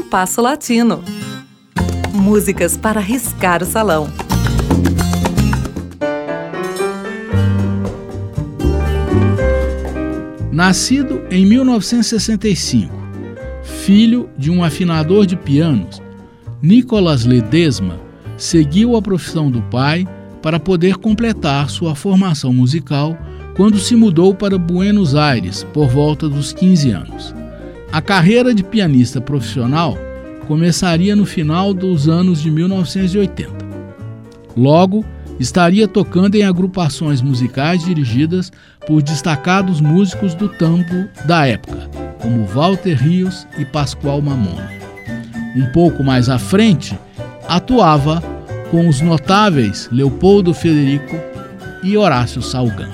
Compasso Latino. Músicas para riscar o salão. Nascido em 1965, filho de um afinador de pianos, Nicolas Ledesma seguiu a profissão do pai para poder completar sua formação musical quando se mudou para Buenos Aires por volta dos 15 anos. A carreira de pianista profissional começaria no final dos anos de 1980. Logo, estaria tocando em agrupações musicais dirigidas por destacados músicos do tambo da época, como Walter Rios e Pascoal Mamona. Um pouco mais à frente, atuava com os notáveis Leopoldo Federico e Horácio Salgan.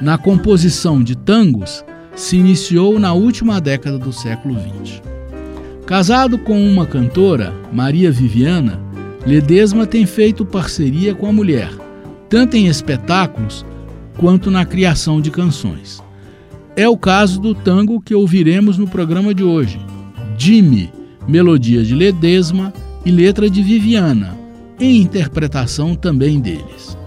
Na composição de tangos, se iniciou na última década do século XX. Casado com uma cantora, Maria Viviana, Ledesma tem feito parceria com a mulher, tanto em espetáculos quanto na criação de canções. É o caso do tango que ouviremos no programa de hoje, Jimmy, melodia de Ledesma e letra de Viviana, em interpretação também deles.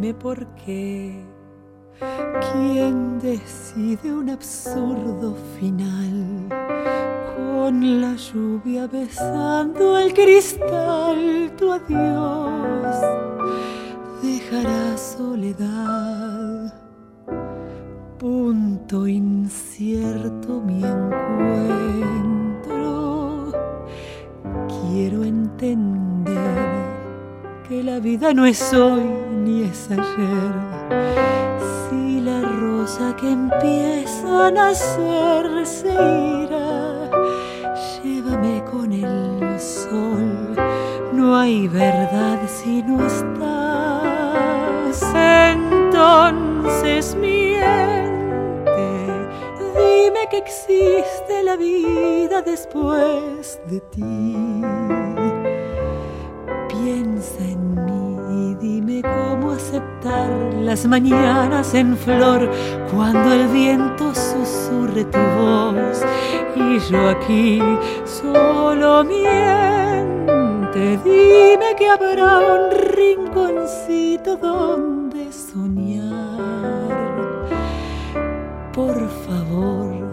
Dime por qué. ¿Quién decide un absurdo final? Con la lluvia besando el cristal, tu adiós dejará soledad. Punto incierto mi encuentro. Quiero entender que la vida no es hoy ni es ayer. Si la rosa que empieza a nacer se irá, llévame con el sol. No hay verdad si no estás. Entonces miente, dime que existe la vida después de ti. Piensa aceptar las mañanas en flor cuando el viento susurre tu voz y yo aquí solo miente. Dime que habrá un rinconcito donde soñar. Por favor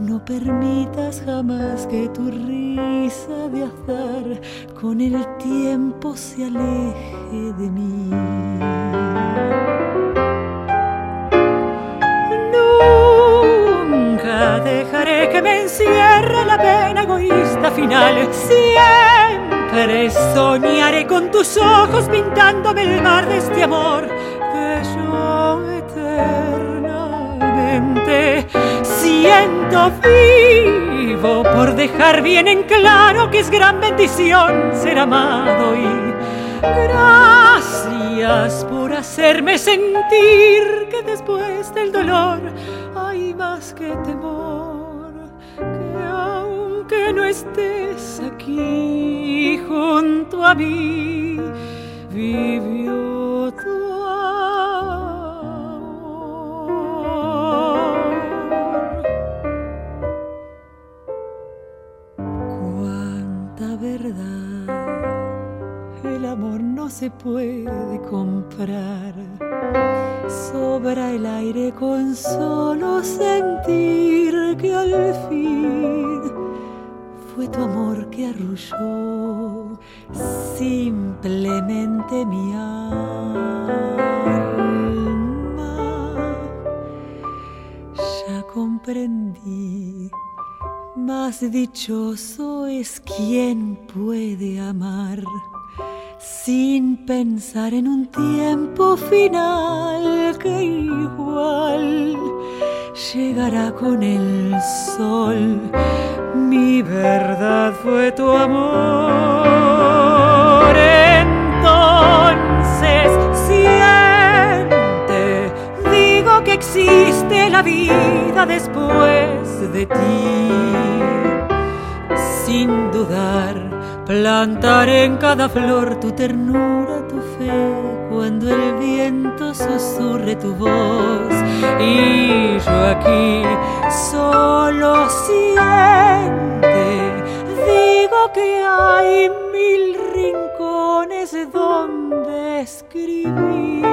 no permitas jamás que tu risa de azar con el tiempo se aleje de mí. Me encierre la pena egoísta final. Siempre soñaré con tus ojos pintándome el mar de este amor que yo eternamente siento vivo por dejar bien en claro que es gran bendición ser amado y gracias por hacerme sentir que después del dolor hay más que temor, no estés aquí junto a mí, vivió tu amor. Cuánta verdad el amor no se puede comprar. Sobra el aire con solo sentir que al fin fue tu amor que arrulló simplemente mi alma. Ya comprendí. Más dichoso es quien puede amar sin pensar en un tiempo final que igual llegará con el sol. Mi verdad fue tu amor. Entonces siente, digo que existe la vida después de ti, sin dudar Plantar en cada flor tu ternura, cuando el viento susurre tu voz. Y yo aquí solo siente, digo que hay mil rincones donde escribir.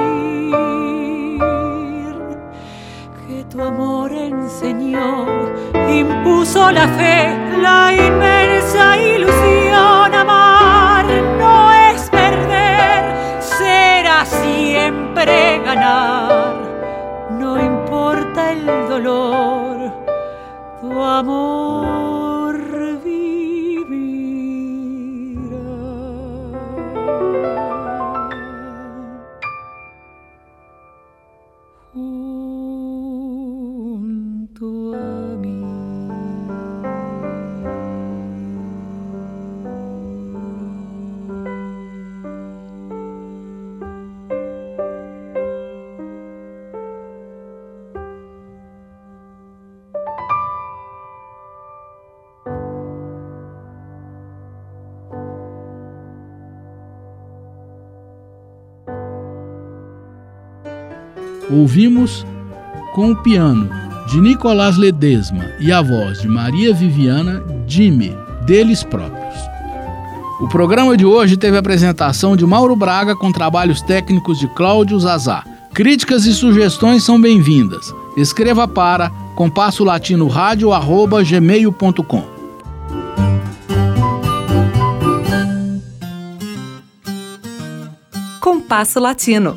Que tu amor enseñó, impuso la fe, la inmensa siempre ganar. No importa el dolor, tu amor Ouvimos com o piano de Nicolás Ledesma e a voz de Maria Viviana Dime, deles próprios. O programa de hoje teve a apresentação de Mauro Braga com trabalhos técnicos de Cláudio Zazá. Críticas e sugestões são bem-vindas. Escreva para compasso latino rádio@gmail.com. Compasso Latino.